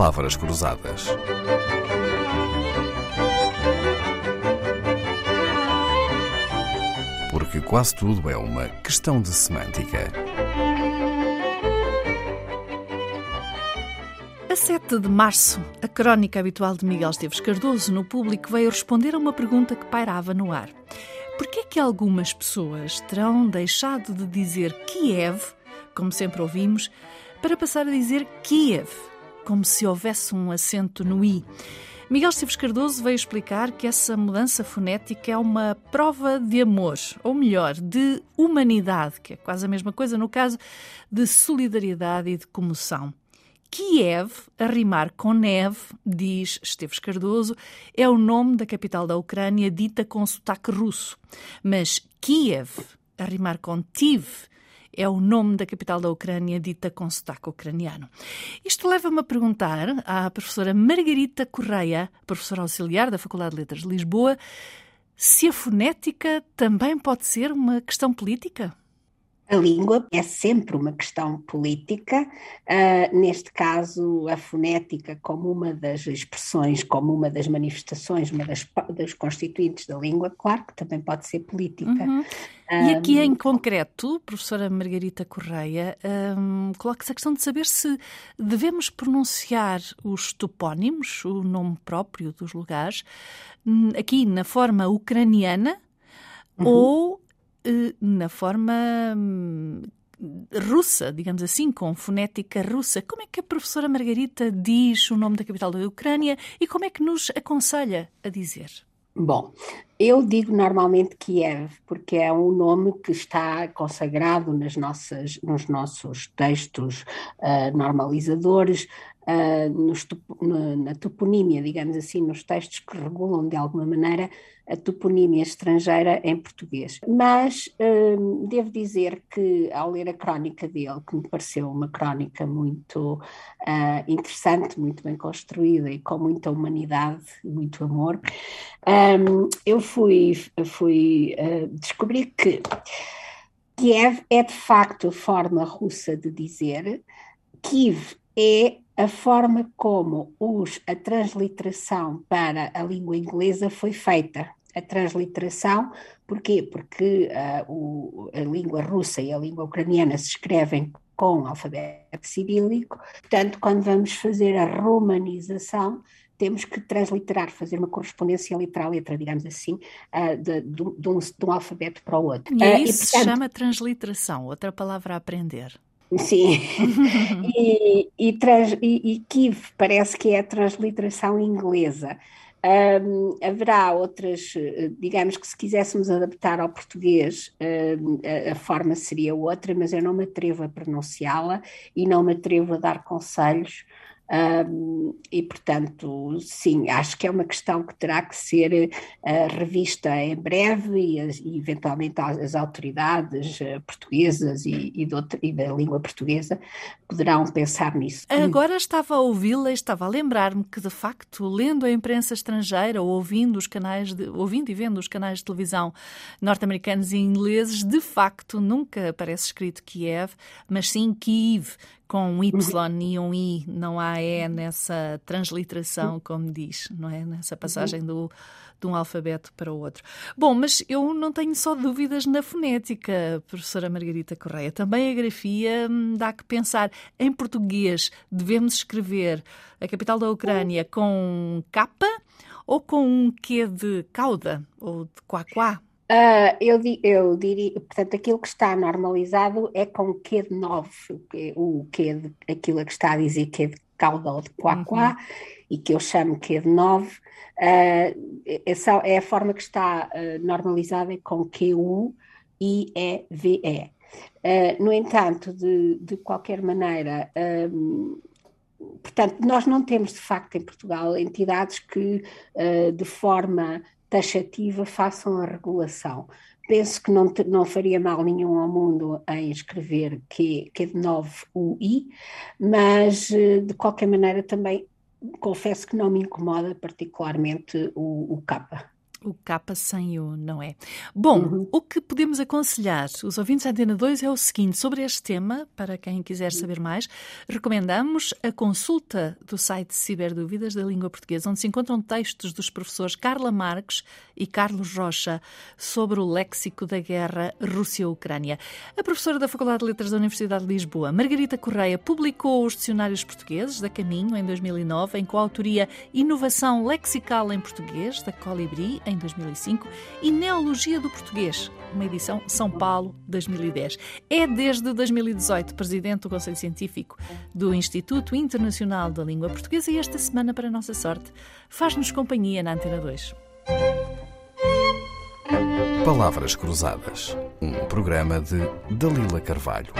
palavras cruzadas. Porque quase tudo é uma questão de semântica. A 7 de março, a crónica habitual de Miguel Esteves Cardoso no público veio responder a uma pergunta que pairava no ar. Por que é que algumas pessoas terão deixado de dizer Kiev, como sempre ouvimos, para passar a dizer Kiev, como se houvesse um acento no i? Miguel Esteves Cardoso veio explicar que essa mudança fonética é uma prova de amor, ou melhor, de humanidade, que é quase a mesma coisa no caso de solidariedade e de comoção. Kiev, a rimar com neve, diz Esteves Cardoso, é o nome da capital da Ucrânia dita com sotaque russo. Mas Kiev, a rimar com Tiv, é o nome da capital da Ucrânia dita com sotaque ucraniano. Isto leva-me a perguntar à professora Margarita Correia, professora auxiliar da Faculdade de Letras de Lisboa, se a fonética também pode ser uma questão política? A língua é sempre uma questão política, uh, neste caso, a fonética, como uma das expressões, como uma das manifestações, uma das, das constituintes da língua, claro que também pode ser política. Uhum. E aqui em concreto, professora Margarita Correia, um, coloca-se a questão de saber se devemos pronunciar os topónimos, o nome próprio dos lugares, hum, aqui na forma ucraniana uhum. ou na forma hum, russa, digamos assim, com fonética russa. Como é que a professora Margarita diz o nome da capital da Ucrânia e como é que nos aconselha a dizer? Bom, eu digo normalmente Kiev, porque é um nome que está consagrado nas nossas, nos nossos textos uh, normalizadores, uh, nos, na toponímia, digamos assim, nos textos que regulam de alguma maneira a toponímia estrangeira em português. Mas uh, devo dizer que, ao ler a crónica dele, que me pareceu uma crónica muito interessante, muito bem construída e com muita humanidade muito amor, um, eu fui, fui uh, descobrir que Kiev é de facto a forma russa de dizer, Kiev é a forma como os, a transliteração para a língua inglesa foi feita a transliteração, porquê? Porque uh, o, a língua russa e a língua ucraniana se escrevem com alfabeto cirílico, portanto, quando vamos fazer a romanização, temos que transliterar, fazer uma correspondência letra a letra, digamos assim, uh, de, de, de, um, de, um, alfabeto para o outro. E uh, isso e, portanto, se chama transliteração, outra palavra a aprender. Sim, e, e, trans, e, e Kiev parece que é a transliteração inglesa. Um, haverá outras, eh, digamos que se quiséssemos adaptar ao português, um, a, a, forma seria outra, mas eu não me atrevo a pronunciá-la e não me atrevo a dar conselhos um, e, portanto, sim, acho que é uma questão que terá que ser uh, revista em breve e, e eventualmente as, autoridades uh, portuguesas e, e, e, da língua portuguesa poderão pensar nisso. Agora estava a ouvi-la e estava a lembrar-me que, de facto, lendo a imprensa estrangeira ou ouvindo os canais, de, ouvindo e vendo os canais de televisão norte-americanos e ingleses, de facto nunca aparece escrito Kiev, mas sim Kiev, com um Y e um I, não há E nessa transliteração, como diz, não é? Nessa passagem do, de um alfabeto para o outro. Bom, mas eu não tenho só dúvidas na fonética, professora Margarita Correia. Também a grafia hum, dá que pensar. Em português, devemos escrever a capital da Ucrânia com capa ou com um quê de cauda ou de quá-quá? Uh, eu, eu diria, portanto, aquilo que está normalizado é com Q de 9, o Q de, aquilo que está a dizer é de cauda ou de quá-quá, uhum. e que eu chamo Q de 9, uh, essa é a forma que está uh, normalizada é com QU e EVE. Uh, no entanto, de, de qualquer maneira, um, portanto, nós não temos de facto em Portugal entidades que de forma taxativa façam a regulação. Penso que não, não faria mal nenhum ao mundo em escrever que, que é de 9 o I, mas eh, de qualquer maneira também confesso que não me incomoda particularmente o, o capa. O capa sem o, não é? Bom, uhum. o que podemos aconselhar os ouvintes da Antena 2 é o seguinte: sobre este tema, para quem quiser saber mais, recomendamos a consulta do site Ciberdúvidas da Língua Portuguesa, onde se encontram textos dos professores Carla Marques e Carlos Rocha sobre o léxico da guerra Rússia-Ucrânia. A professora da Faculdade de Letras da Universidade de Lisboa, Margarita Correia, publicou os dicionários portugueses da Caminho em 2009, em coautoria Inovação Lexical em Português, da Colibri, em 2005, e Neologia do Português, uma edição São Paulo 2010. É desde 2018 presidente do Conselho Científico do Instituto Internacional da Língua Portuguesa e esta semana, para nossa sorte, faz-nos companhia na Antena 2. Palavras Cruzadas, um programa de Dalila Carvalho.